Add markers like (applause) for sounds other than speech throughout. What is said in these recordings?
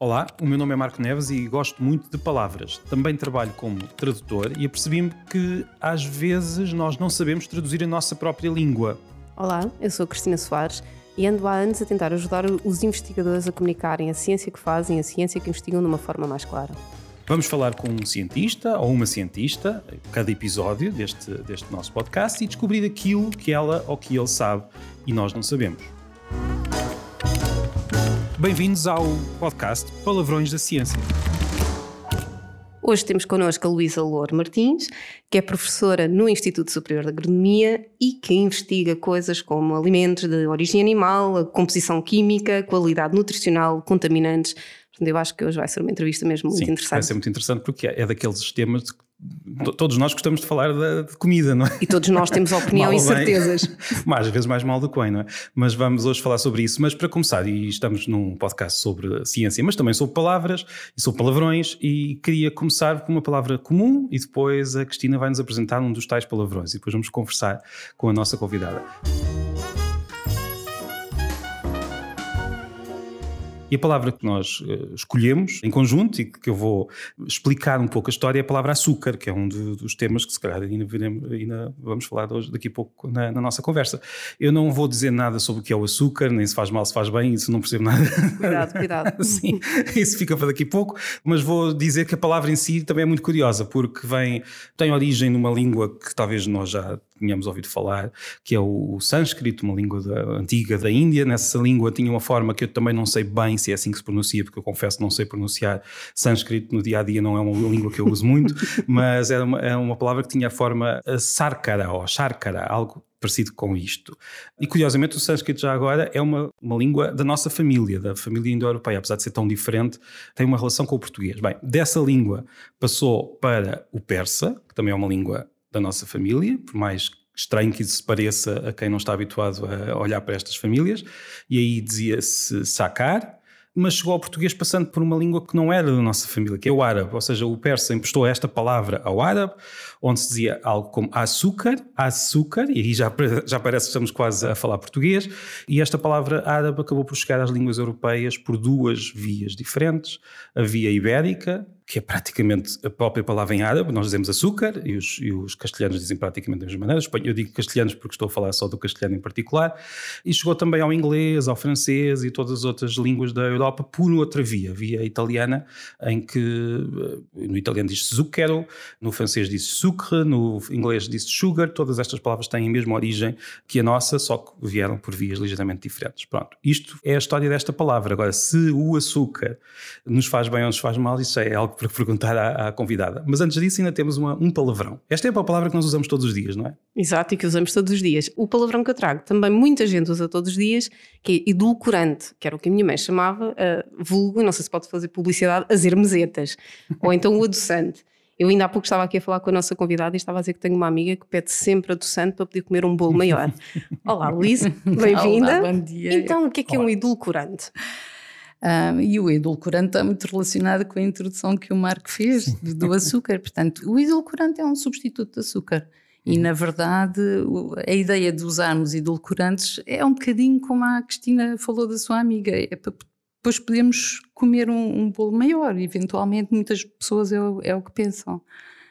Olá, o meu nome é Marco Neves e gosto muito de palavras. Também trabalho como tradutor e apercebi-me que às vezes nós não sabemos traduzir a nossa própria língua. Olá, eu sou Cristina Soares e ando há anos a tentar ajudar os investigadores a comunicarem a ciência que fazem, a ciência que investigam de uma forma mais clara. Vamos falar com um cientista ou uma cientista, cada episódio deste, deste nosso podcast, e descobrir aquilo que ela ou que ele sabe e nós não sabemos. Bem-vindos ao podcast Palavrões da Ciência. Hoje temos connosco a Luísa Louro Martins, que é professora no Instituto Superior de Agronomia e que investiga coisas como alimentos de origem animal, composição química, qualidade nutricional, contaminantes. Eu acho que hoje vai ser uma entrevista mesmo muito Sim, interessante. Vai ser muito interessante porque é daqueles temas todos nós gostamos de falar de, comida, não é? E todos nós temos (laughs) opinião e certezas. (laughs) Mas às vezes mais mal do que bem, não é? Mas vamos hoje falar sobre isso. Mas para começar, e estamos num podcast sobre ciência, mas também sobre palavras e sobre palavrões, e queria começar com uma palavra comum e depois a Cristina vai nos apresentar um dos tais palavrões e depois vamos conversar com a nossa convidada. E a palavra que nós uh, escolhemos em conjunto e que eu vou explicar um pouco a história é a palavra açúcar, que é um dos temas que se calhar ainda, viremos, ainda vamos falar hoje, daqui a pouco na, na, nossa conversa. Eu não vou dizer nada sobre o que é o açúcar, nem se faz mal, se faz bem, isso não percebo nada. Cuidado, cuidado. (laughs) Sim, isso fica para daqui a pouco, mas vou dizer que a palavra em si também é muito curiosa, porque vem, tem origem numa língua que talvez nós já tínhamos ouvido falar, que é o, sânscrito, uma língua da, antiga da Índia. Nessa língua tinha uma forma que eu também não sei bem se é assim que se pronuncia, porque eu confesso não sei pronunciar sânscrito no dia a dia, não é uma (laughs) língua que eu uso muito, mas é uma, é uma palavra que tinha a forma sarkara ou sharkara, algo parecido com isto. E curiosamente o sânscrito já agora é uma, uma língua da nossa família, da família indo-europeia, apesar de ser tão diferente, tem uma relação com o português. Bem, dessa língua passou para o persa, que também é uma língua da nossa família, por mais estranho que isso pareça a quem não está habituado a olhar para estas famílias, e aí dizia-se sacar, mas chegou ao português passando por uma língua que não era da nossa família, que é o árabe, ou seja, o persa emprestou esta palavra ao árabe, onde se dizia algo como açúcar, açúcar, e aí já, já parece que estamos quase a falar português, e esta palavra árabe acabou por chegar às línguas europeias por duas vias diferentes, a via ibérica, que é praticamente a própria palavra em árabe, nós dizemos açúcar e os, e os castelhanos dizem praticamente da mesma maneira. Eu digo castelhanos porque estou a falar só do castelhano em particular. E chegou também ao inglês, ao francês e todas as outras línguas da Europa por outra via, via italiana, em que eh, no italiano diz zucchero, no francês diz sucre, no inglês diz sugar. Todas estas palavras têm a mesma origem que a nossa, só que vieram por vias ligeiramente diferentes. Pronto, isto é a história desta palavra. Agora, se o açúcar nos faz bem ou nos faz mal, isso é algo para perguntar à, à, convidada. Mas antes disso, ainda temos uma, um palavrão. Esta é a palavra que nós usamos todos os dias, não é? Exato, e que usamos todos os dias. O palavrão que eu trago também muita gente usa todos os dias, que é edulcorante, que era o que a minha mãe chamava, uh, vulgo, não sei se pode fazer publicidade, as ermesetas, (laughs) ou então o adoçante. Eu ainda há pouco estava aqui a falar com a nossa convidada e estava a dizer que tenho uma amiga que pede sempre adoçante para poder comer um bolo maior. (laughs) Olá, Luísa, bem-vinda. bom dia. Então, o que é que é um edulcorante? Um, e o edulcorante está muito relacionado com a introdução que o Marco fez do açúcar. Portanto, o edulcorante é um substituto de açúcar. E, uhum. na verdade, a ideia de usarmos edulcorantes é um bocadinho como a Cristina falou da sua amiga. É para depois podemos comer um, um bolo maior. Eventualmente, muitas pessoas é o, é o que pensam.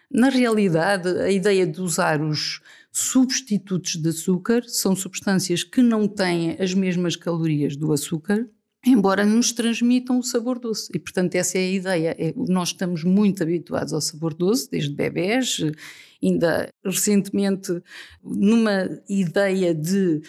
Na realidade, a ideia de usar os substitutos de açúcar são substâncias que não têm as mesmas calorias do açúcar, embora nos transmitam o sabor doce. E, portanto, essa é a ideia. É, nós estamos muito habituados ao sabor doce, desde bebés, ainda recentemente, numa ideia de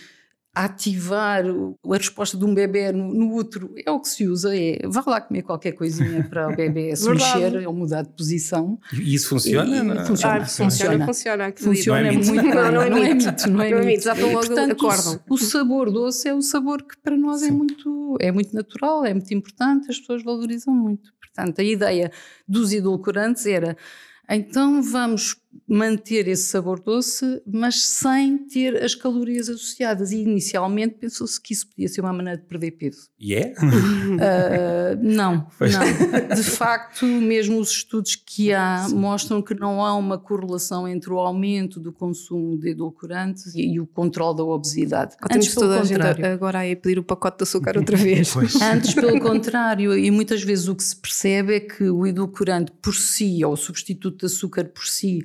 ativar a resposta de um bebê no, no útero é o que se usa, é vá lá comer qualquer coisinha para o bebê (laughs) se mexer ou mudar de posição. E isso funciona? E, não? Funciona, ah, funciona, funciona. Funciona, não é muito, (laughs) não, não, é não é mito, não é, não é mito. Já logo Portanto, acordam. O, o sabor doce é o sabor que para nós é muito, é muito natural, é muito importante, as pessoas valorizam muito. Portanto, a ideia dos edulcorantes era então vamos manter esse sabor doce, mas sem ter as calorias associadas. E inicialmente pensou-se que isso podia ser uma maneira de perder peso. E é? Uh, (laughs) não, não. De facto, mesmo os estudos que há Sim. mostram que não há uma correlação entre o aumento do consumo de edulcorantes e, e o controle da obesidade. Antes, pelo contrário. agora aí pedir o pacote de açúcar outra vez. (laughs) Antes, pelo contrário, e muitas vezes o que se percebe é que o edulcorante por si, ou o substituto de açúcar por si,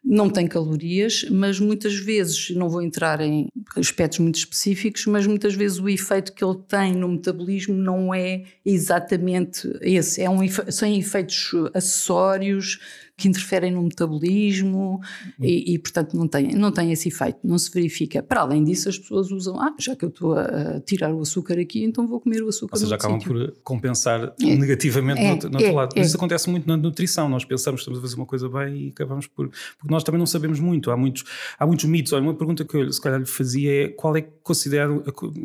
não tem calorias, mas muitas vezes, não vou entrar em aspectos muito específicos, mas muitas vezes o efeito que ele tem no metabolismo não é exatamente esse. É um, são efeitos acessórios que interferem no metabolismo e, e, portanto, não tem, não tem esse efeito, não se verifica. Para além disso, as pessoas usam, ah, já que eu estou a, tirar o açúcar aqui, então vou comer o açúcar. Ou seja, acabam sítio. por compensar é, negativamente é, no, no é, outro lado. É. Isso acontece muito na nutrição, nós pensamos que estamos a fazer uma coisa bem e acabamos por. Nós também não sabemos muito, há muitos, há muitos mitos. Olha, uma pergunta que eu se calhar lhe fazia é qual é que considero,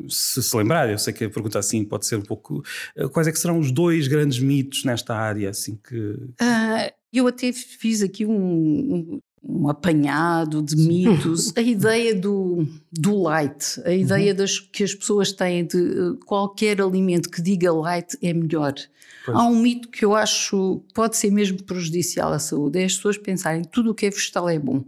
se se lembrar, eu sei que a pergunta assim pode ser um pouco. Eh, quais é que serão os dois grandes mitos nesta área, assim que. Uh, eu até fiz aqui um, um, um apanhado de mitos, (laughs) a ideia do, do light, a ideia uhum. das, que as pessoas têm de eh, qualquer alimento que diga light é melhor. Pois. Há um mito que eu acho pode ser mesmo prejudicial à saúde, é as pessoas pensarem que tudo o que é vegetal é bom.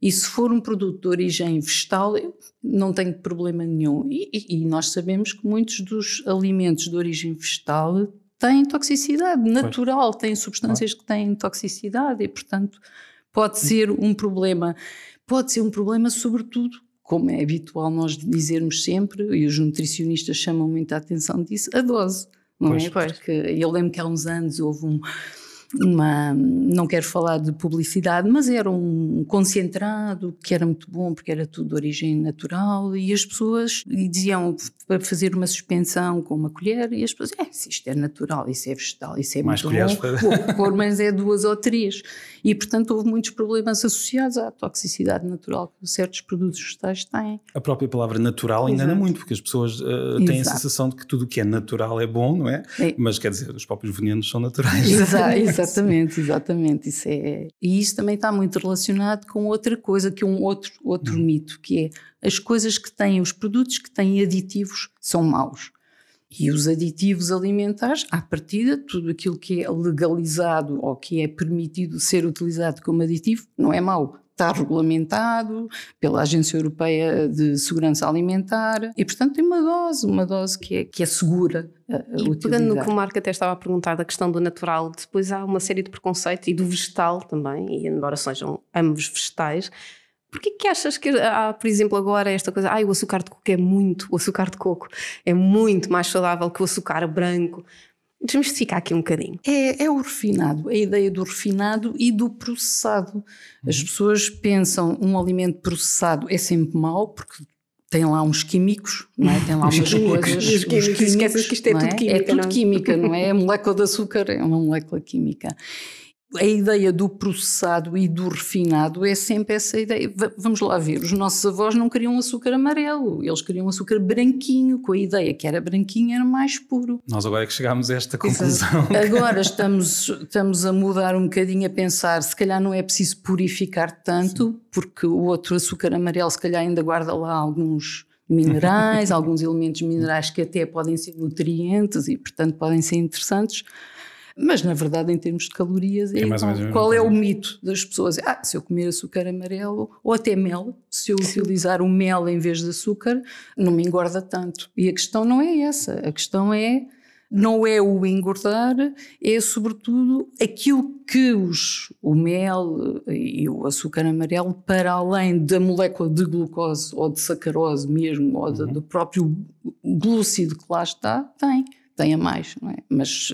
E se for um produto de origem vegetal, não tenho problema nenhum. E, e, e nós sabemos que muitos dos alimentos de origem vegetal têm toxicidade natural, têm substâncias que têm toxicidade e, portanto, pode ser um problema. Pode ser um problema, sobretudo, como é habitual nós dizermos sempre, e os nutricionistas chamam muita atenção disso, a dose. Não pois, é? Porque eu lembro que há uns anos houve um uma, não quero falar de publicidade, mas era um concentrado que era muito bom porque era tudo de origem natural e as pessoas diziam para fazer uma suspensão com uma colher e as pessoas, é, se isto é natural, isso é vegetal, isso é Mais muito bom, para... pôr, mas é duas ou três. E portanto houve muitos problemas associados à toxicidade natural que certos produtos vegetais têm. A própria palavra natural engana Exato. muito porque as pessoas uh, têm Exato. a sensação de que tudo o que é natural é bom, não é? é. Mas quer dizer, os próprios venenos são naturais. Exato. (laughs) Exatamente, exatamente. Isso é, e isso também está muito relacionado com outra coisa, que é um outro, outro hum. mito, que é as coisas que têm, os produtos que têm aditivos são maus. E os aditivos alimentares, à partida, tudo aquilo que é legalizado ou que é permitido ser utilizado como aditivo, não é mau está regulamentado pela Agência Europeia de Segurança Alimentar e, portanto, tem uma dose, uma dose que é, que é segura. e pegando no que o Marco até estava a perguntar da questão do natural, depois há uma série de preconceitos e do vegetal também, e embora sejam ambos vegetais, Porquê que achas que há, por exemplo, agora esta coisa, ai, o açúcar de coco é muito, o açúcar de coco é muito mais saudável que o açúcar branco? Desmistificar aqui um bocadinho. É, é o refinado, a ideia do refinado e do processado. As uhum. pessoas pensam um alimento processado é sempre mau, porque tem lá uns químicos, não é? Tem lá (laughs) umas coisas. Os químicos, esqueces que isto é, é tudo química. É tudo não? química, não é? A molécula de açúcar é uma molécula química a ideia do processado e do refinado é sempre essa ideia. Vamos lá ver, os nossos avós não queriam açúcar amarelo, eles queriam açúcar branquinho, com a ideia que era branquinho era mais puro. Nós agora é que chegámos a esta conclusão. (laughs) Agora estamos, estamos a mudar um bocadinho a pensar, se calhar não é preciso purificar tanto, Sim. porque o outro açúcar amarelo se calhar ainda guarda lá alguns minerais, (laughs) alguns elementos minerais que até podem ser nutrientes e portanto podem ser interessantes. Mas, na verdade, em termos de calorias, é, qual, é o mito das pessoas? Ah, se eu comer açúcar amarelo ou até mel, se eu utilizar o mel em vez de açúcar, não me engorda tanto. E a questão não é essa. A questão é não é o engordar, é sobretudo aquilo que os, o mel e o açúcar amarelo, para além da molécula de glucose ou de sacarose mesmo, ou uhum. do próprio glúcido que lá está, tem. Tem a mais, não é? Mas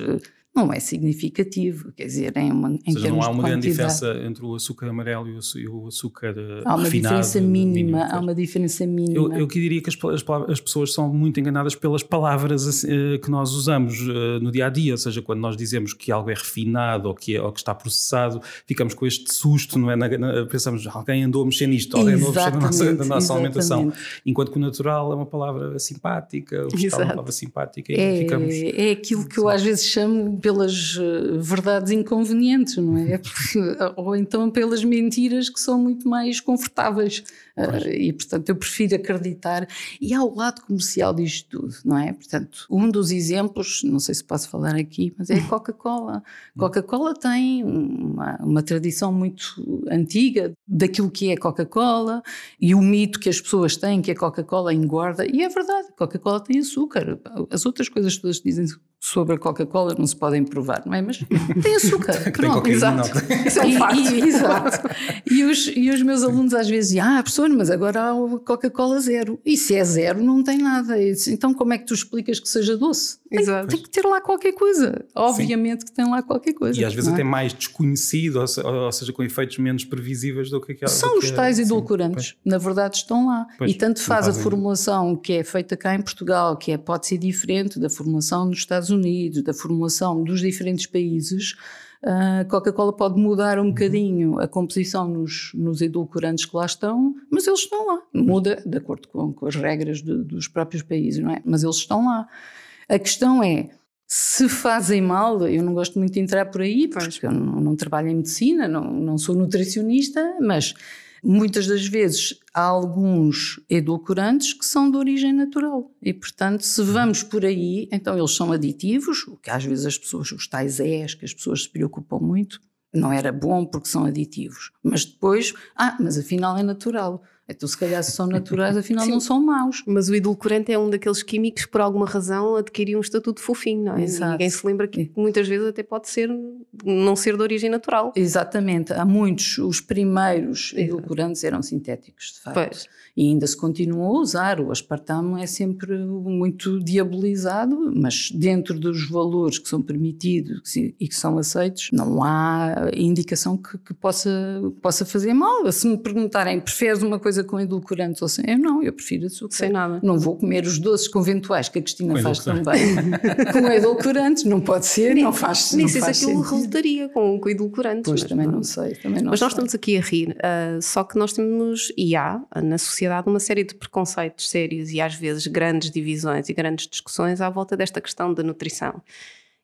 não é significativo, quer dizer, em, uma, em Ou seja, não há uma grande diferença entre o açúcar amarelo e o, açúcar eh, há uma refinado, diferença mínima, mínimo, há uma diferença mínima. Eu, eu diria que as, as, as, pessoas são muito enganadas pelas palavras assim, eh, que nós usamos uh, no dia a dia, ou seja, quando nós dizemos que algo é refinado ou que, é, ou que está processado, ficamos com este susto, não é? Na, na, pensamos, alguém andou a mexer nisto, alguém andou a mexer na nossa, na nossa alimentação. Enquanto que o natural é uma palavra simpática, o vegetal é uma palavra simpática e é, ficamos. É aquilo que eu às vezes chamo pelas uh, verdades inconvenientes, não é? (laughs) Ou então pelas mentiras que são muito mais confortáveis. Uh, e, portanto, eu prefiro acreditar. E há o lado comercial disto tudo, não é? Portanto, um dos exemplos, não sei se posso falar aqui, mas é a Coca-Cola. (laughs) Coca-Cola tem uma, uma tradição muito antiga daquilo que é Coca-Cola e o mito que as pessoas têm que a Coca-Cola engorda. E é verdade, a Coca-Cola tem açúcar. As outras coisas todas dizem sobre a Coca-Cola não se podem provar, não é? Mas tem açúcar. (laughs) Pronto, exato. Isso é um facto. E, e, exato. (laughs) E os, e os meus alunos às vezes dizem, ah, professor, mas agora há a Coca-Cola zero. E se é zero, não tem nada. Disse, então como é que tu explicas que seja doce? Exato. Tem, tem que ter lá qualquer coisa. Obviamente Sim. que tem lá qualquer coisa. E às vezes é? até mais desconhecido, ou seja, com efeitos menos previsíveis do que aquela. São os tais edulcorantes. Na verdade estão lá. Pois, e tanto faz a formulação que é feita cá em Portugal, que é, pode ser diferente da formulação nos Estados Unidos, da formulação dos diferentes países, a Coca-Cola pode mudar um bocadinho a composição nos, nos, edulcorantes que lá estão, mas eles estão lá. Muda de acordo com, com as regras de, dos próprios países, não é? Mas eles estão lá. A questão é. Se fazem mal, eu não gosto muito de entrar por aí, porque eu não, não trabalho em medicina, não, não sou nutricionista, mas Muitas das vezes há alguns edulcorantes que são de origem natural e, portanto, se vamos por aí, então eles são aditivos, o que às vezes as pessoas, os tais ES, que as pessoas se preocupam muito, não era bom porque são aditivos. Mas depois, ah, mas afinal é natural. Então, se calhar, se são naturais, afinal (laughs) Sim, não são maus. Mas o edulcorante é um daqueles químicos que, por alguma razão, adquiriu um estatuto fofinho, não é? Exato. ninguém se lembra que muitas vezes até pode ser, não ser de origem natural. Exatamente. Há muitos, os primeiros edulcorantes eram sintéticos, de facto. Pois. E ainda se continua a usar. O aspartamo é sempre muito diabolizado, mas dentro dos valores que são permitidos e que são aceitos, não há indicação que, que possa, possa fazer mal. Se me perguntarem, preferes uma coisa com edulcorantes ou sem. Eu não, eu prefiro açúcar. Sem nada. Não vou comer os doces conventuais que a Cristina com faz também. (laughs) com edulcorantes, não pode ser, não faz Nem sei se aquilo resultaria com, com edulcorantes. Pois, também não, não sei. Também não mas sei. nós estamos aqui a rir, uh, só que nós temos, e há na sociedade, uma série de preconceitos sérios e às vezes grandes divisões e grandes discussões à volta desta questão da nutrição.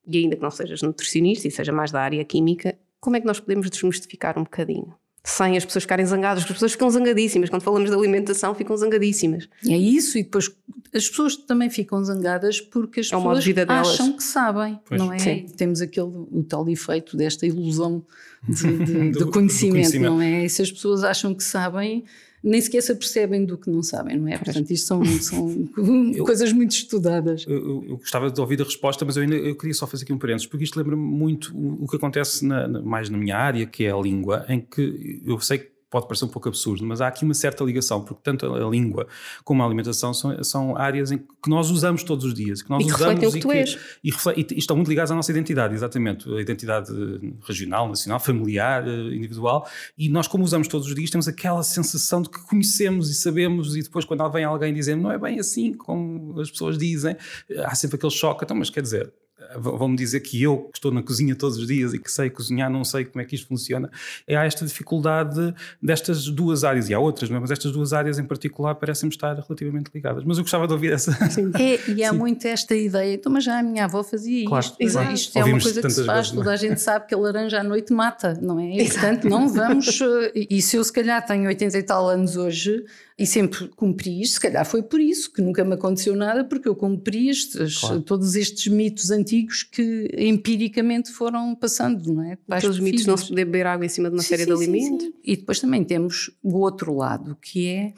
E ainda que não sejas nutricionista e seja mais da área química, como é que nós podemos desmistificar um bocadinho? sem as pessoas ficarem zangadas, porque as pessoas ficam zangadíssimas. Quando falamos de alimentação, ficam zangadíssimas. É isso, e depois as pessoas também ficam zangadas porque as é pessoas de acham que sabem, pois. não é? Sim. Temos aquele, o tal efeito desta ilusão de, (laughs) de, do, do, conhecimento, do, conhecimento, não é? E se as pessoas acham que sabem, nem sequer se apercebem do que não sabem, não é? Portanto, isto são, são (laughs) eu, (laughs) coisas muito estudadas. Eu, eu, gostava de ouvir a resposta, mas eu ainda eu queria só fazer aqui um parênteses, porque isto lembra-me muito o, o que acontece na, na, mais na minha área, que é a língua, em que eu sei que pode parecer um pouco absurdo, mas há aqui uma certa ligação, porque tanto a língua como a alimentação são, são áreas em que nós usamos todos os dias, que nós e usamos o que e, tu és. E, e, estão muito ligadas à nossa identidade, exatamente, a identidade regional, nacional, familiar, eh, individual, e nós como usamos todos os dias temos aquela sensação de que conhecemos e sabemos e depois quando vem alguém dizendo não é bem assim como as pessoas dizem, há sempre aquele choque, então mas quer dizer, vão-me dizer que eu, que estou na cozinha todos os dias e que sei cozinhar, não sei como é que isto funciona, é há esta dificuldade destas duas áreas, e há outras, não é? mas estas duas áreas em particular parecem-me estar relativamente ligadas. Mas eu gostava de ouvir essa. Sim. É, e há Sim. muito esta ideia, então, mas já a minha avó fazia claro, isto. Claro. Isto é uma coisa que se faz, vezes, toda a gente sabe que a laranja à noite mata, não é? E, portanto, não vamos. Eh, e se eu, se calhar, tenho 80 e tal anos hoje, e sempre cumpri isto, se calhar foi por isso que nunca me aconteceu nada, porque eu cumpri estes, claro. todos estes mitos antigos que empiricamente foram passando, não é? Aqueles mitos não se poder beber água em cima de uma sim, série sim, de alimentos. Sim, e depois também temos o outro lado, que é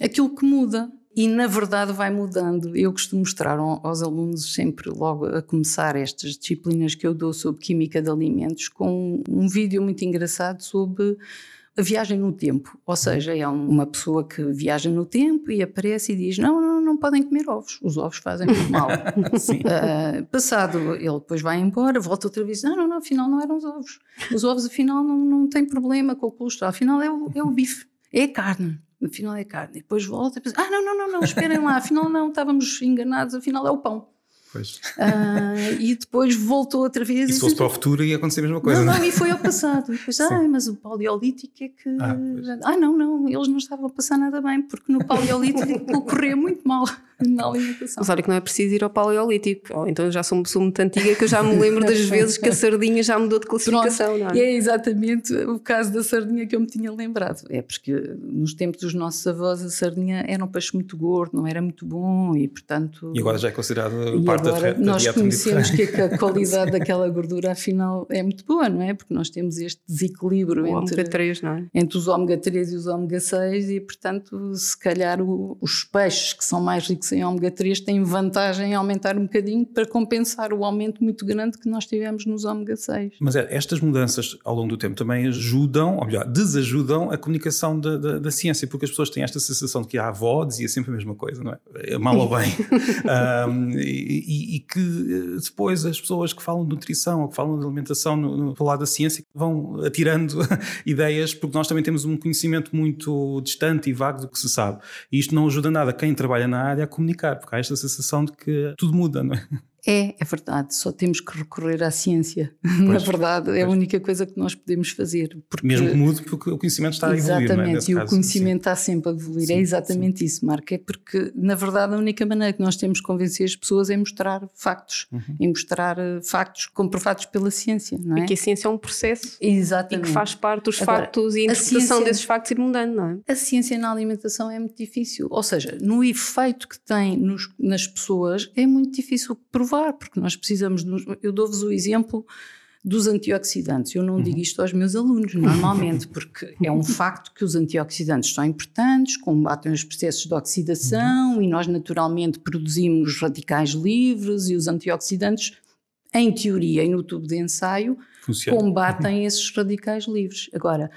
aquilo que muda. E na verdade vai mudando. Eu costumo mostrar aos alunos sempre logo a começar estas disciplinas que eu dou sobre química de alimentos com um vídeo muito engraçado sobre a viagem no tempo. Ou seja, é uma pessoa que viaja no tempo e aparece e diz: Não, não, não podem comer ovos, os ovos fazem muito mal. (laughs) uh, passado, ele depois vai embora, volta outra vez: Não, não, não, afinal não eram os ovos. Os ovos, afinal, não, não têm problema com o colesterol, afinal é o, é o bife, é a carne. Afinal é carne. E depois volta e pensa: Ah, não, não, não, não, esperem lá, afinal não, estávamos enganados, afinal é o pão. Uh, e depois voltou outra vez. E se fosse para o futuro ia acontecer a mesma coisa. Não, não, é? e foi ao passado. E depois, ah, mas o paleolítico é que. Ah, ah, não, não, eles não estavam a passar nada bem, porque no paleolítico (laughs) corria muito mal. Na alimentação. Mas olha que não é preciso ir ao paleolítico. Ou então eu já sou uma pessoa muito antiga que eu já me lembro (laughs) das vezes que a sardinha já mudou de classificação. Pronto, não é? é exatamente o caso da sardinha que eu me tinha lembrado. É porque nos tempos dos nossos avós a sardinha era um peixe muito gordo, não era muito bom e portanto. E agora já é considerado e parte agora da, da nós conhecemos que a (laughs) qualidade daquela gordura afinal é muito boa, não é? Porque nós temos este desequilíbrio O entre, ômega 3, não é? entre os ômega 3 e os ômega 6 e portanto se calhar o- os peixes que são mais ricos em ômega 3 têm vantagem em aumentar um bocadinho para compensar o aumento muito grande que nós tivemos nos ômega 6. Mas é, estas mudanças ao longo do tempo também ajudam, ou melhor, desajudam a comunicação da, da- da ciência, porque as pessoas têm esta sensação de que a avó dizia sempre a mesma coisa, não é? Mal ou bem. (laughs) Ahm, e, e- que eh, depois as pessoas que falam de nutrição ou que falam de alimentação no, no, pelo lado da ciência vão atirando (laughs) ideias, porque nós também temos um conhecimento muito distante e vago do que se sabe. E isto não ajuda nada quem trabalha na área a comunicar, porque há esta sensação de que tudo muda, não é? É, é verdade, só temos que recorrer à ciência. (laughs) Na verdade, é a única coisa que nós podemos fazer. Porque Mesmo que mude, porque o conhecimento está a evoluir, Exatamente, não é? E o caso, conhecimento está sempre a evoluir. Sim, é exatamente isso, Marco. É porque, na verdade, a única maneira que nós temos de convencer as pessoas é mostrar factos, Uhum. e mostrar eh, factos comprovados pela ciência, não é? E que a ciência é um processo e Exatamente. que faz parte dos Agora, factos e a a interpretação ciência- desses factos ir mudando, não é? A ciência na alimentação é muito difícil, ou seja, no efeito que tem nos- nas pessoas é muito difícil provar, porque nós precisamos. Dos, eu dou-vos o exemplo dos antioxidantes. Eu não digo isto aos meus alunos, normalmente, (laughs) porque é um facto que os antioxidantes são importantes, combatem os processos de oxidação e nós naturalmente produzimos radicais livres e os antioxidantes, em teoria e no tubo de ensaio, Funciona. combatem esses radicais livres. Agora,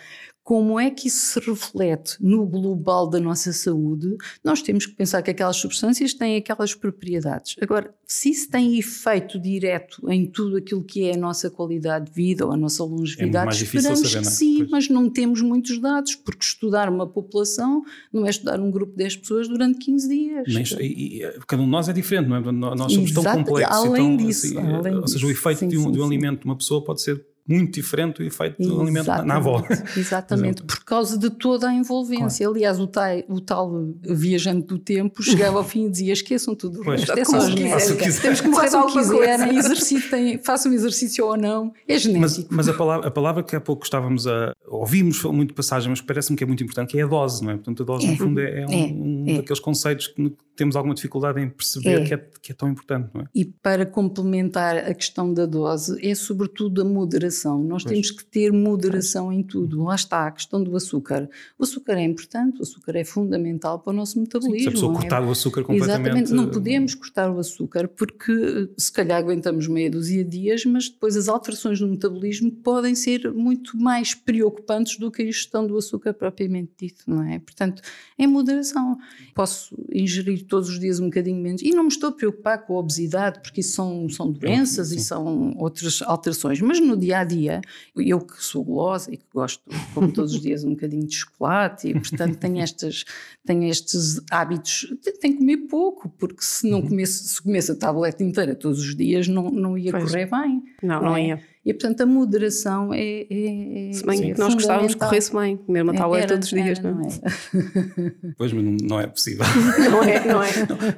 como é que isso se reflete no global da nossa saúde? Nós temos que pensar que aquelas substâncias têm aquelas propriedades. Agora, se isso tem efeito direto em tudo aquilo que é a nossa qualidade de vida ou a nossa longevidade, mais difícil esperamos saber, que não é? sim, Pois. mas não temos muitos dados, porque estudar uma população não é estudar um grupo de 10 pessoas durante 15 dias. Nem- e- e- cada um de nós é diferente, não é? Nós somos tão Exato, complexos. e além tão, disso, assim, além ou seja, o disso. efeito Sim, de, um, sim, de um alimento de uma pessoa pode ser muito diferente do efeito do alimento na- na avó. Exatamente, (laughs) por causa de toda a envolvência. Aliás, o tal, o tal viajante do tempo chegava ao fim e dizia: esqueçam tudo Pois. resto, é só. Façam o que Temos que Façam o que quiserem, exercitem, façam exercício ou não, é Mas, genético. mas a, palavra, a palavra que há pouco estávamos a. Ouvimos muito passagem, mas parece-me que é muito importante, que é a dose, não é? Portanto, a dose, no fundo, é, é um, É, um é. daqueles conceitos que temos alguma dificuldade em perceber É. Que, é, que é tão importante, não é? E para complementar a questão da dose, é sobretudo a moderação. Nós Pois. temos que ter moderação em tudo. Lá está a questão do açúcar. O açúcar é importante, o açúcar é fundamental para o nosso metabolismo. Se a pessoa é? cortar o açúcar completamente. Exatamente, não podemos cortar o açúcar porque eh, se calhar aguentamos meia dúzia de dias, mas depois as alterações no metabolismo podem ser muito mais preocupantes do que a ingestão do açúcar propriamente dito, não é? Portanto, em moderação. Posso ingerir todos os dias um bocadinho menos e não me estou a preocupar com a obesidade, porque isso são, são doenças e são outras alterações, mas no dia a dia, eu que sou gulosa e que gosto, como todos os dias, um bocadinho de chocolate e, portanto, tenho, (laughs) estas, tenho estes hábitos, te- tenho que comer pouco, porque se Uhum. não comesse, se comesse a tableta inteira todos os dias, não, não ia Pois. correr bem. Não, não é? ia. E, portanto, a moderação é. é, é Se bem é que nós gostávamos que corresse bem, comer uma tableta todos os dias, era, não é? é? (laughs) Pois, mas não, não é possível. (laughs) Não é, não é.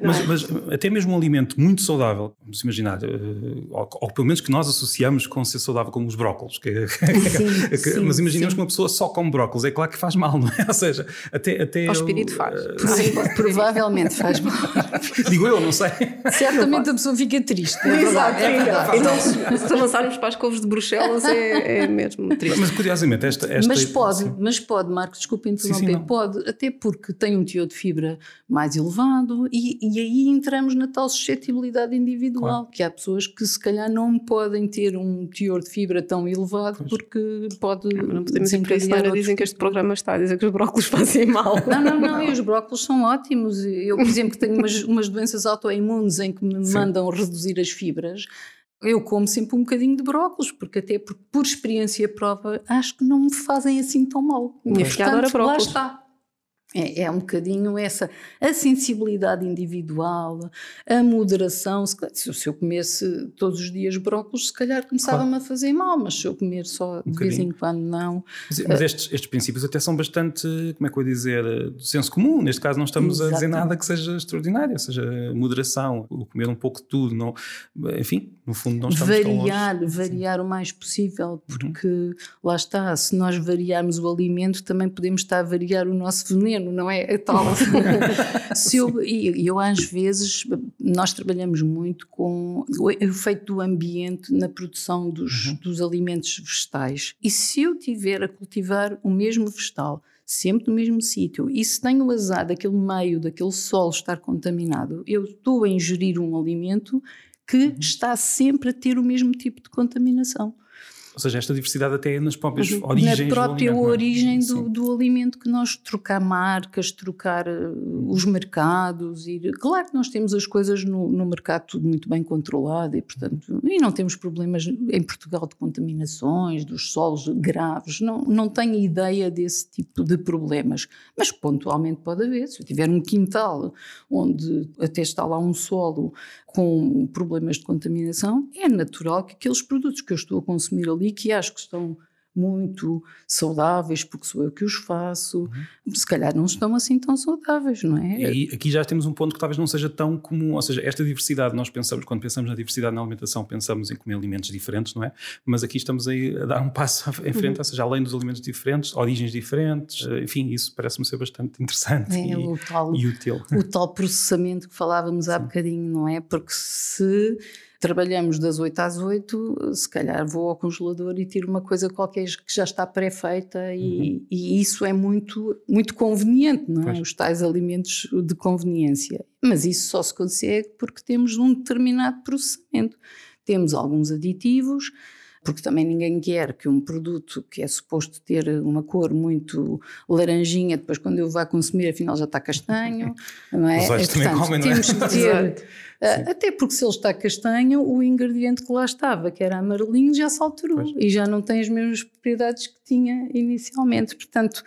Mas, mas até mesmo um alimento muito saudável, vamos imaginar, eh, ou, ou pelo menos que nós associamos com ser saudável, como os brócolos. que- (laughs) Sim, que- sim, mas imaginemos sim. que uma pessoa só come brócolos, é claro que faz mal, não é? Ou seja, até. até Ao espírito eu, faz. eh, Sim, provavelmente faz mal. digo eu, não sei. Certamente a pessoa fica triste. É verdade, é verdade. Então, se avançarmos para as couves de Bruxelas, é, é mesmo triste. Mas curiosamente, esta. esta Mas pode, sim. mas pode, Marcos, desculpa interromper, Sim, sim, não. pode, até porque tem um teor de fibra mais elevado e, e aí entramos na tal suscetibilidade individual, que há pessoas que se calhar não podem ter um teor de fibra tão elevado porque pode Não podemos desencadear Ana. outros Dizem que este programa está a dizer que os brócolos (laughs) fazem mal. Não, não, não, e os brócolos são ótimos. Eu, por exemplo, que tenho umas, umas doenças autoimunes em que me Sim. mandam reduzir as fibras, eu como sempre um bocadinho de brócolos, porque até por, por experiência própria acho que não me fazem assim tão mal. Minha filha adora Portanto, lá brócolos. está. É, é, um bocadinho essa a sensibilidade individual, a moderação. Se, se eu comesse todos os dias brócolis, se calhar começava-me claro. a fazer mal, mas se eu comer só um de vez em quando, não. Mas, mas uh, estes, estes, princípios até são bastante, como é que eu ia dizer, do senso comum. Neste caso, não estamos Exatamente. a dizer nada que seja extraordinário, seja moderação, o comer um pouco de tudo, não, enfim, no fundo, não estamos variar, tão longe. Variar o mais possível, uhum. porque uhum. lá está, se nós variarmos o alimento, também podemos estar a variar o nosso veneno não é? é tal. (laughs) Se eu, e eu, às vezes, nós trabalhamos muito com o efeito do ambiente na produção dos, uhum. dos alimentos vegetais. E se eu tiver a cultivar o mesmo vegetal, sempre no mesmo sítio, e se tenho o azar daquele meio, daquele solo estar contaminado, eu estou a ingerir um alimento que uhum. está sempre a ter o mesmo tipo de contaminação. Ou seja, esta diversidade até nas próprias origens Na própria do alimento, é? origem do, do, alimento que nós trocar marcas, trocar uh, os mercados. Ir... Claro que nós temos as coisas no, no, mercado tudo muito bem controlado e, portanto, e não temos problemas em Portugal de contaminações, dos solos graves. Não, não tenho ideia desse tipo de problemas. Mas pontualmente pode haver. Se eu tiver um quintal onde até está lá um solo com problemas de contaminação, é natural que aqueles produtos que eu estou a consumir ali, que acho que estão muito saudáveis, porque sou eu que os faço, uhum. se calhar não estão assim tão saudáveis, não é? E aqui já temos um ponto que talvez não seja tão comum, ou seja, esta diversidade, nós pensamos, quando pensamos na diversidade na alimentação, pensamos em comer alimentos diferentes, não é? Mas aqui estamos aí a dar um passo em frente, uhum. ou seja, além dos alimentos diferentes, origens diferentes, eh, enfim, isso parece-me ser bastante interessante é, e, o tal, e útil. O tal processamento que falávamos há Sim. bocadinho, não é? Porque se trabalhamos das 8 às 8, se calhar vou ao congelador e tiro uma coisa qualquer que já está pré-feita e, uhum. e, isso é muito, muito conveniente, não é? Pois. Os tais alimentos de conveniência. Mas isso só se consegue porque temos um determinado processamento. Temos alguns aditivos, porque também ninguém quer que um produto que é suposto ter uma cor muito laranjinha, depois quando eu vá consumir, afinal já está castanho, (laughs) não é? Os olhos é, portanto, comem, temos não é? que ter, (laughs) uh, até porque se ele está castanho, o ingrediente que lá estava, que era amarelinho, já se alterou pois. e já não tem as mesmas propriedades que tinha inicialmente. Portanto,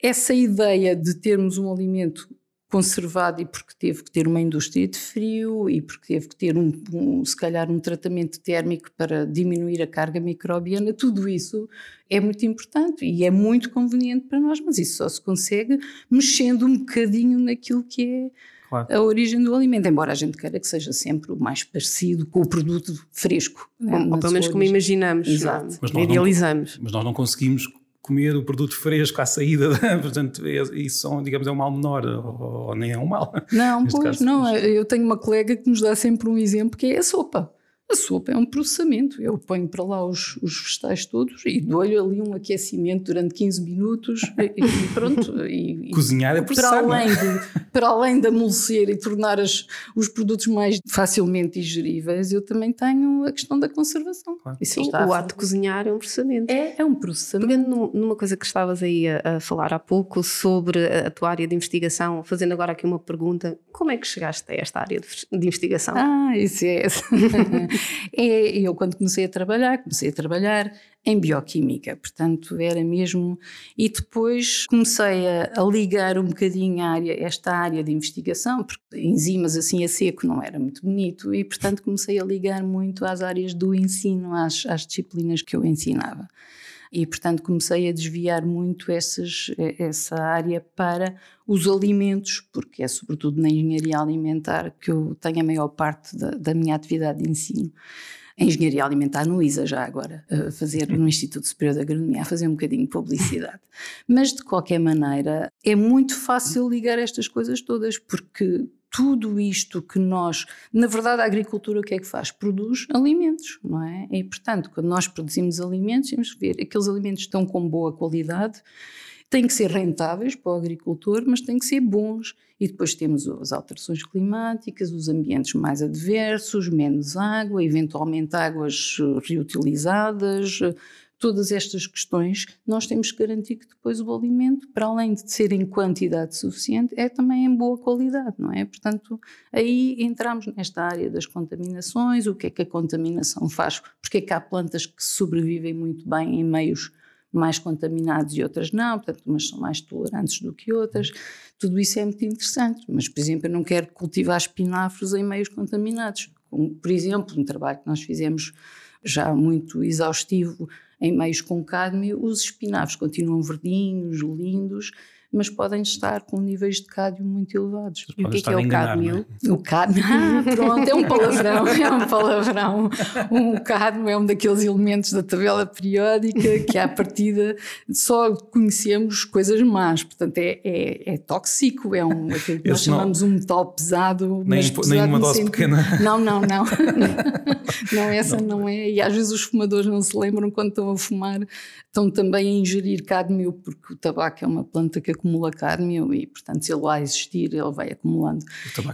essa ideia de termos um alimento conservado e porque teve que ter uma indústria de frio e porque teve que ter um, um, se calhar um tratamento térmico para diminuir a carga microbiana, tudo isso é muito importante e é muito conveniente para nós, mas isso só se consegue mexendo um bocadinho naquilo que é claro. a origem do alimento, embora a gente queira que seja sempre o mais parecido com o produto fresco. Né, ou pelo menos como imaginamos, Exato. Mas idealizamos. Não, mas nós não conseguimos comer o produto fresco à saída, (laughs) portanto, é, isso são, digamos, é um mal menor, ou, ou nem é um mal. Não, pois, caso, não, mas... eu tenho uma colega que nos dá sempre um exemplo que é a sopa. A sopa é um processamento. Eu ponho para lá os, os vegetais todos e dou-lhe ali um aquecimento durante 15 minutos e, e pronto. E, Cozinhar é processar. Para além, de, para além de amolecer e tornar as, os produtos mais facilmente digeríveis, eu também tenho a questão da conservação. Claro. Sim, o ato de cozinhar é um processamento. É, é um processamento. Pegando numa coisa que estavas aí a, a falar há pouco sobre a tua área de investigação, fazendo agora aqui uma pergunta, como é que chegaste a esta área de, de investigação? Ah, isso é. (laughs) eu quando comecei a trabalhar, comecei a trabalhar em bioquímica, portanto era mesmo. E depois comecei a, a ligar um bocadinho área, esta área de investigação, porque enzimas assim a seco não era muito bonito, e portanto comecei a ligar muito às áreas do ensino, às, às disciplinas que eu ensinava e portanto comecei a desviar muito essas, essa área para os alimentos, porque é sobretudo na engenharia alimentar que eu tenho a maior parte da, da minha atividade de ensino. A engenharia alimentar no ISA já agora, a fazer no Instituto Superior de Agronomia, a fazer um bocadinho de publicidade. Mas de qualquer maneira, é muito fácil ligar estas coisas todas, porque tudo isto que nós, na verdade, a agricultura o que é que faz? Produz alimentos, não é? E portanto, quando nós produzimos alimentos, temos que ver aqueles alimentos estão com boa qualidade, têm que ser rentáveis para o agricultor, mas têm que ser bons. E depois temos as alterações climáticas, os ambientes mais adversos, menos água, eventualmente águas reutilizadas, todas estas questões, nós temos que garantir que depois o alimento, para além de ser em quantidade suficiente, é também em boa qualidade, não é? Portanto, aí entramos nesta área das contaminações, o que é que a contaminação faz, porque é que há plantas que sobrevivem muito bem em meios mais contaminados e outras não, portanto, umas são mais tolerantes do que outras. Tudo isso é muito interessante, mas, por exemplo, eu não quero cultivar espinafres em meios contaminados. Como, por exemplo, um trabalho que nós fizemos já muito exaustivo em meios com cádmio, os espinafres continuam verdinhos, lindos, mas podem estar com níveis de cádmio muito elevados. E o que é, que é o cádmio? É? O cádmio, ah, pronto, é um palavrão, é um palavrão. O cádmio é um daqueles elementos da tabela periódica que à partida só conhecemos coisas más, portanto é, é, é tóxico, é um, aquilo que nós chamamos um metal pesado. Nem, pesado nem uma dose sentido. pequena. (laughs) Não, não, não. (laughs) não, essa não. não é. E às vezes os fumadores não se lembram quando estão a fumar, estão também a ingerir cádmio, porque o tabaco é uma planta que acumula cádmio e, portanto, se ele lá existir, ele vai acumulando.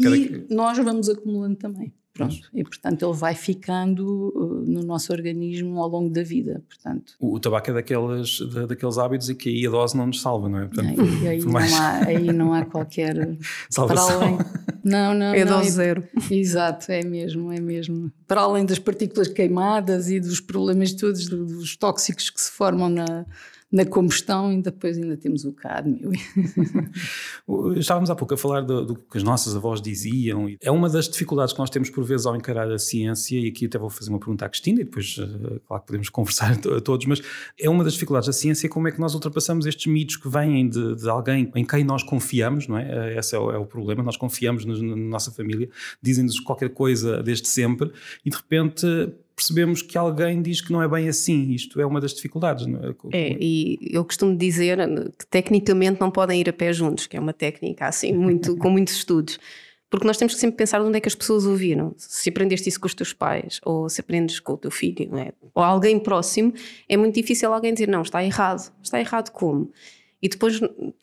E é nós vamos acumulando também. Pronto. E, portanto, ele vai ficando uh, no nosso organismo ao longo da vida. Portanto, o, o tabaco é daqueles, da, daqueles hábitos e que aí a dose não nos salva, não é? Portanto, aí, aí, mais... não há, (laughs) aí não há qualquer. (laughs) Salvação. Além, não, não. É não, dose zero. Exato, é mesmo, é mesmo. Para além das partículas queimadas e dos problemas todos, dos tóxicos que se formam na na combustão e depois ainda temos o cádmio. (laughs) Estávamos há pouco a falar do, do, que as nossas avós diziam. É uma das dificuldades que nós temos por vezes ao encarar a ciência, e aqui até vou fazer uma pergunta à Cristina e depois, eh, claro podemos (laughs) conversar a todos, mas é uma das dificuldades da ciência como é que nós ultrapassamos estes mitos que vêm de, de alguém em quem nós confiamos, não é? Eh, esse é o, é o problema, nós confiamos na, na nossa família, dizem-nos qualquer coisa desde sempre e de repente percebemos que alguém diz que não é bem assim. Isto é uma das dificuldades. É? é? e eu costumo dizer que tecnicamente não podem ir a pé juntos, que é uma técnica assim, muito, com muitos estudos. Porque nós temos que sempre pensar onde é que as pessoas ouviram. Se aprendeste isso com os teus pais, ou se aprendes com o teu filho, é? ou alguém próximo, é muito difícil alguém dizer não, está errado. Está errado como? E depois,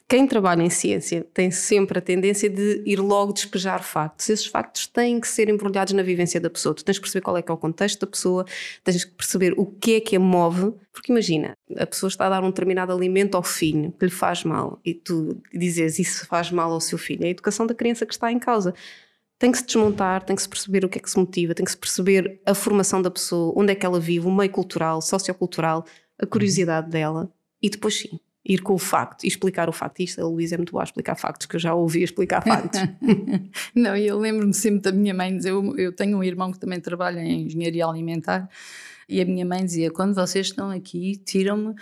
quem trabalha em ciência tem sempre a tendência de ir logo despejar factos. Esses factos têm que ser embrulhados na vivência da pessoa. Tu tens que perceber qual é que é o contexto da pessoa, tens que perceber o que é que a move. Porque imagina, a pessoa está a dar um determinado alimento ao filho que lhe faz mal e tu dizes isso faz mal ao seu filho. É a educação da criança que está em causa. Tem que se desmontar, tem que se perceber o que é que se motiva, tem que se perceber a formação da pessoa, onde é que ela vive, o meio cultural, sociocultural, a curiosidade dela e depois sim, ir com o facto e explicar o facto. Isto a Luísa é muito boa a explicar factos, que eu já ouvi explicar factos. (laughs) Não, eu lembro-me sempre da minha mãe dizer: eu, eu tenho um irmão que também trabalha em engenharia alimentar. E a minha mãe dizia: quando vocês estão aqui, tiram-me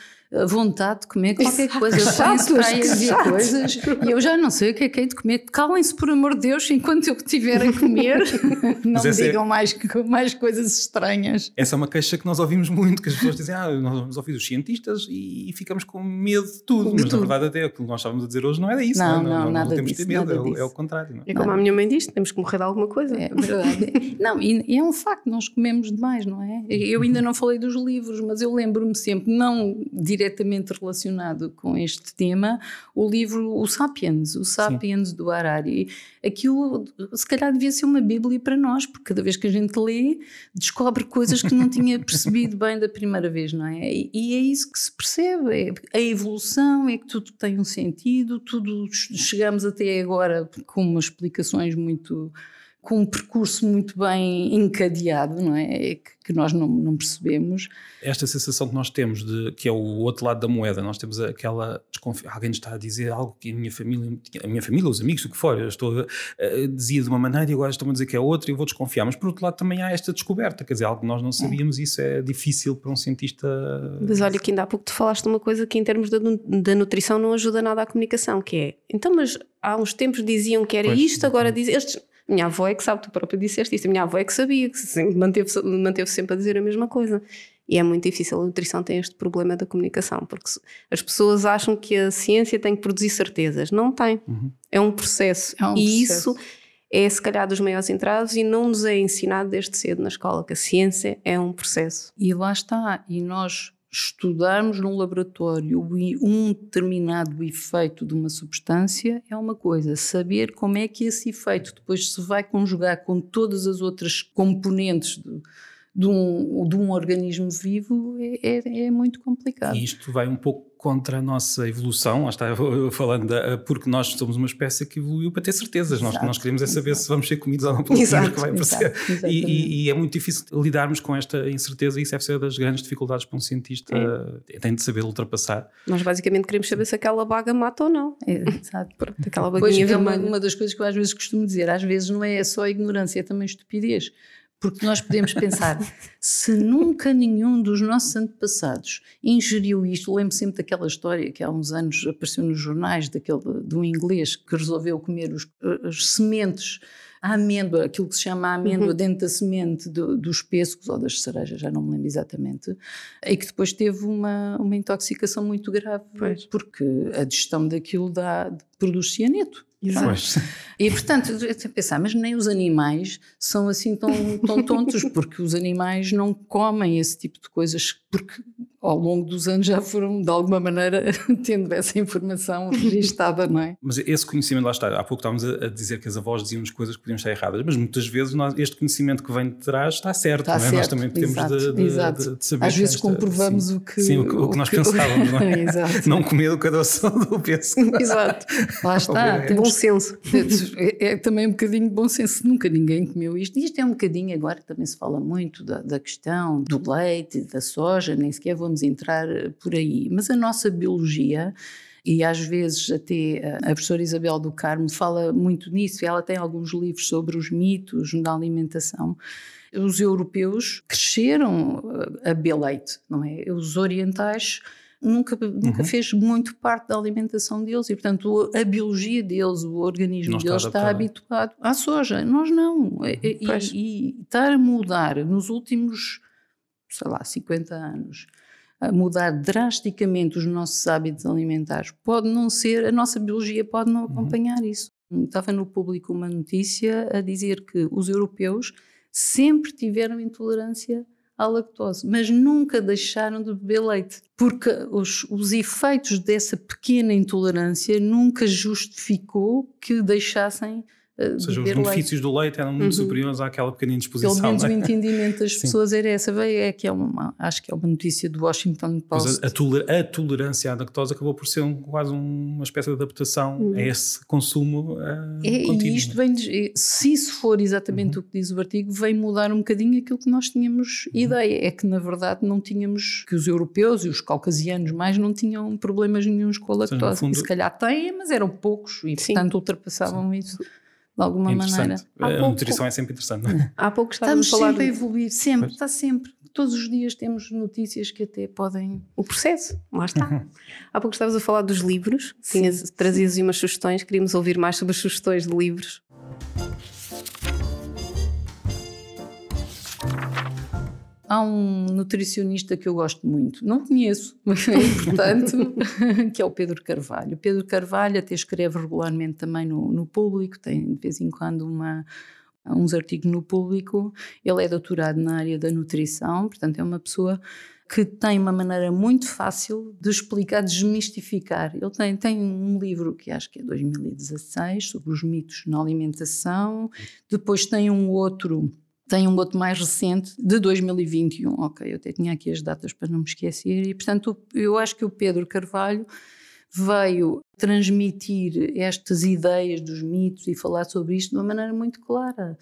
vontade de comer qualquer Exato. coisa. Chato, e coisas e eu já não sei o que é que é de comer. Calem-se, por amor de Deus, enquanto eu estiver a comer, (laughs) não me é digam é... mais, mais coisas estranhas. Essa é uma queixa que nós ouvimos muito, que as pessoas dizem, ah, nós vamos ouvir os cientistas e ficamos com medo de tudo. De mas tudo. na verdade até aquilo que nós estávamos a dizer hoje não era isso. Não, não, não, não, nada não temos disso, de ter medo, é, é, o contrário. Não? É como a minha mãe diz, temos que morrer de alguma coisa. É verdade. não, e, e é um facto, nós comemos demais, não é? Eu ainda não falei dos livros, mas eu lembro-me sempre, não diretamente relacionado relacionado com este tema o livro O Sapiens, o Sapiens Sim. do Harari. Aquilo, se calhar, devia ser uma bíblia para nós, porque cada vez que a gente lê, descobre coisas que não tinha percebido bem da primeira vez, não é? E, é isso que se percebe: é a evolução, é que tudo tem um sentido, tudo chegamos até agora com umas explicações muito com um percurso muito bem encadeado, não é? Que, que nós não, não, percebemos. Esta sensação que nós temos, de, que é o outro lado da moeda, nós temos aquela desconfiança, alguém está a dizer algo que a minha família, a minha família, os amigos, o que for, eu estou a, a, dizia de uma maneira e agora estão a dizer que é outra e eu vou desconfiar. Mas por outro lado também há esta descoberta, quer dizer, algo que nós não sabíamos e isso é difícil para um cientista. Mas olha que ainda há pouco tu falaste de uma coisa que em termos da, da nutrição não ajuda nada à comunicação, que é, então mas há uns tempos diziam que era pois, isto, agora dizem, estes minha avó é que sabe, tu próprio disseste isso. A minha avó é que sabia, que sempre, manteve, manteve sempre a dizer a mesma coisa. E é muito difícil. A nutrição tem este problema da comunicação, porque as pessoas acham que a ciência tem que produzir certezas. Não tem. Uhum. É um processo. É um e processo. isso é, se calhar, dos maiores entraves e não nos é ensinado desde cedo na escola, que a ciência é um processo. E lá está. E nós estudarmos no laboratório um determinado efeito de uma substância é uma coisa, saber como é que esse efeito depois se vai conjugar com todas as outras componentes de, de um, de um organismo vivo é, é, é muito complicado. E isto vai um pouco contra a nossa evolução, lá está (laughs) falando, da, porque nós somos uma espécie que evoluiu para ter certezas. Nós, nós queremos é saber exato. se vamos ser comidos ou não pelo exato, que vai aparecer. E, e, e, é muito difícil lidarmos com esta incerteza e isso deve ser das grandes dificuldades para um cientista, é. tem de saber ultrapassar. Nós basicamente queremos saber se aquela baga mata ou não. É, exato. Pronto, aquela baguinha pois, é uma, uma das coisas que eu às vezes costumo dizer, às vezes não é só ignorância, é também estupidez. Porque nós podemos pensar, se nunca nenhum dos nossos antepassados ingeriu isto, lembro sempre daquela história que há uns anos apareceu nos jornais, daquele, de um inglês que resolveu comer os, as sementes, a amêndoa, aquilo que se chama a amêndoa uhum. dentro da semente do, dos pêssegos ou das cerejas, já não me lembro exatamente, e que depois teve uma, uma intoxicação muito grave, pois. porque a digestão daquilo dá, produz cianeto. Exato. E portanto, eu pensar, mas nem os animais são assim tão, tão tontos, porque os animais não comem esse tipo de coisas, porque ao longo dos anos já foram, de alguma maneira, (laughs) tendo essa informação registada, não é? Mas esse conhecimento, lá está, há pouco estávamos a, dizer que as avós diziam-nos coisas que podiam estar erradas, mas muitas vezes nós, este conhecimento que vem de trás está certo, está não é? Certo, nós também temos exato, de, de, de, de, saber. Às vezes esta, comprovamos sim, o que... Sim, o, o que nós pensávamos, não é? (laughs) exato. Não comer o caroço (laughs) do peso. Exato. Lá está, tem bom senso. É, é, também um bocadinho de bom senso, nunca ninguém comeu isto. E isto é um bocadinho, agora também se fala muito da, da questão do leite, da soja, nem sequer vamos entrar por aí. Mas a nossa biologia, e às vezes até a professora Isabel do Carmo fala muito nisso, ela tem alguns livros sobre os mitos da alimentação. Os europeus cresceram a beber leite, não é? Os orientais nunca, nunca uhum. fez muito parte da alimentação deles e, portanto, a biologia deles, o organismo não deles está, está habituado à soja. Nós não. Uhum. E, e, e, estar a mudar nos últimos, sei lá, 50 anos mudar drasticamente os nossos hábitos alimentares. Pode não ser, a nossa biologia pode não uhum. acompanhar uhum. isso. Estava no público uma notícia a dizer que os europeus sempre tiveram intolerância à lactose, mas nunca deixaram de beber leite, porque os, os efeitos dessa pequena intolerância nunca justificou que deixassem ou seja, os benefícios leite. do leite eram muito uhum. superiores àquela pequena indisposição. Pelo menos é? o entendimento das (laughs) pessoas era essa. É que é uma, acho que é uma notícia do Washington Post. A, a, toler, a, tolerância à lactose acabou por ser um, quase uma espécie de adaptação uhum. a esse consumo uh, é, contínuo. E isto vem, se isso for exatamente uhum. o que diz o artigo, vem mudar um bocadinho aquilo que nós tínhamos uhum. ideia. É que na verdade não tínhamos, que os europeus e os caucasianos mais não tinham problemas nenhums com a lactose. Seja, fundo, e se calhar têm, mas eram poucos e Sim. portanto ultrapassavam Sim. isso de alguma é maneira. A pouco, nutrição é sempre interessante. Não é? Há pouco estamos a falar sempre de... a evoluir, sempre, está sempre. Todos os dias temos notícias que até podem. O processo, lá está. Uhum. Há pouco estavas a falar dos livros, tinhas trazido umas sugestões, queríamos ouvir mais sobre as sugestões de livros. Há um nutricionista que eu gosto muito, não conheço, (laughs) mas é importante, (laughs) que é o Pedro Carvalho. O Pedro Carvalho até escreve regularmente também no, no público, tem de vez em quando uma, uns artigos no público. Ele é doutorado na área da nutrição, portanto, é uma pessoa que tem uma maneira muito fácil de explicar, desmistificar. Ele tem, tem um livro que acho que é 2016 sobre os mitos na alimentação, depois tem um outro tem um outro mais recente, de 2021. Ok, eu até tinha aqui as datas para não me esquecer. E, portanto, eu acho que o Pedro Carvalho veio transmitir estas ideias dos mitos e falar sobre isto de uma maneira muito clara.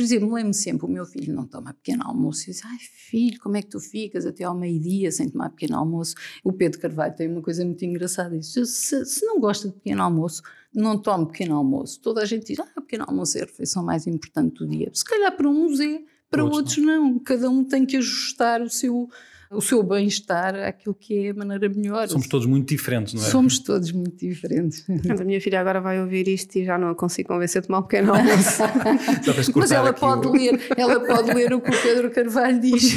Por exemplo, lembro-me sempre, o meu filho não toma pequeno almoço e diz, ai filho, como é que tu ficas até ao meio-dia sem tomar pequeno almoço? O Pedro Carvalho tem uma coisa muito engraçada, diz, se, se não gosta de pequeno almoço, não tome pequeno almoço. Toda a gente diz, ah, pequeno almoço é a refeição mais importante do dia. Se calhar para uns é, para outros, outros não. não. Cada um tem que ajustar o seu o seu bem-estar àquilo que é a maneira melhor. Somos todos muito diferentes, não é? Somos todos muito diferentes. A minha filha agora vai ouvir isto e já não a consigo convencer de tomar um pequeno (laughs) almoço. Mas ela pode, o... ler, ela pode ler o que o Pedro Carvalho diz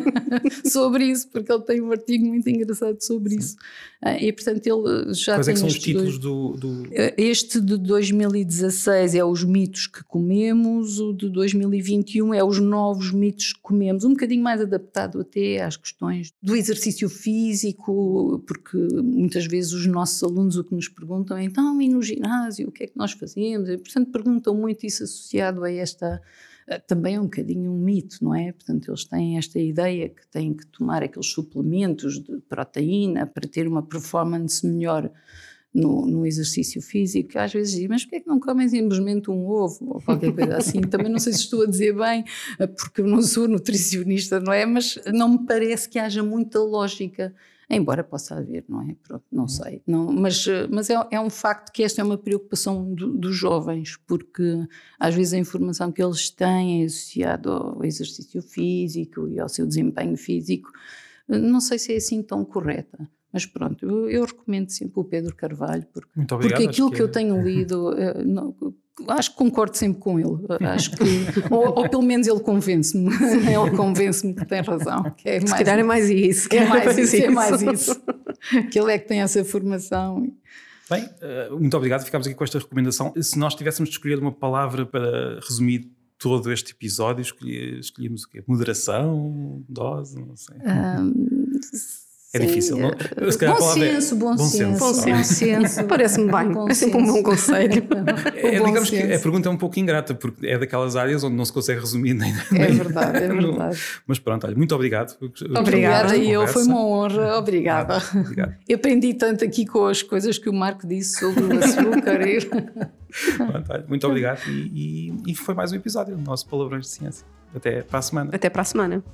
(laughs) sobre isso, porque ele tem um artigo muito engraçado sobre isso. Ah, e portanto ele já Quais tem. Quais é são os títulos dois... do, do, Este de 2016 é Os Mitos que Comemos, o de 2021 é Os Novos Mitos que Comemos, um bocadinho mais adaptado até às questões do exercício físico, porque muitas vezes os nossos alunos o que nos perguntam é então, e no ginásio, o que é que nós fazemos? E, portanto, perguntam muito isso associado a esta também é um bocadinho um mito, não é? Portanto, eles têm esta ideia que têm que tomar aqueles suplementos de proteína para ter uma performance melhor no, no, exercício físico, às vezes dizem, mas porquê é que não comem simplesmente um ovo ou qualquer coisa assim? (laughs) Também não sei se estou a dizer bem, porque eu não sou nutricionista, não é? Mas não me parece que haja muita lógica embora possa haver, não é? Pronto, não sei. Não, mas mas é, é, um facto que esta é uma preocupação do, dos jovens, porque às vezes a informação que eles têm é associada ao exercício físico e ao seu desempenho físico, não sei se é assim tão correta. Mas pronto, eu, eu, recomendo sempre o Pedro Carvalho, porque, obrigado, porque aquilo que, que, eu tenho lido, uh, não, acho que concordo sempre com ele. (laughs) Acho que, ou, ou, pelo menos ele convence-me. (laughs) ele convence-me que tem razão. Que é mais, Se calhar é mais isso. Que é (laughs) mais isso, é mais isso. que ele é que tem essa formação. Bem, eh, muito obrigado. Ficámos aqui com esta recomendação. Se nós tivéssemos de escolher uma palavra para resumir todo este episódio, escolhíamos o quê? Moderação, dose, não sei. Um, é Sim. difícil, não? Se calhar bom, senso, bom, bom senso, bom senso. Bom senso. (laughs) Parece-me bem. Bom é sempre um bom conselho. (laughs) é, digamos senso. que a pergunta é um pouco ingrata, porque é daquelas áreas onde não se consegue resumir nem. É verdade, é (laughs) verdade. Mas pronto, olha, muito obrigado. Obrigada, e eu, foi uma honra. Obrigada. Obrigado. Eu aprendi tanto aqui com as coisas que o Marco disse sobre o açúcar. pronto, olha, muito obrigado. E, e, e foi mais um episódio do nosso Palavrões de Ciência. Até para a semana. Até para a semana.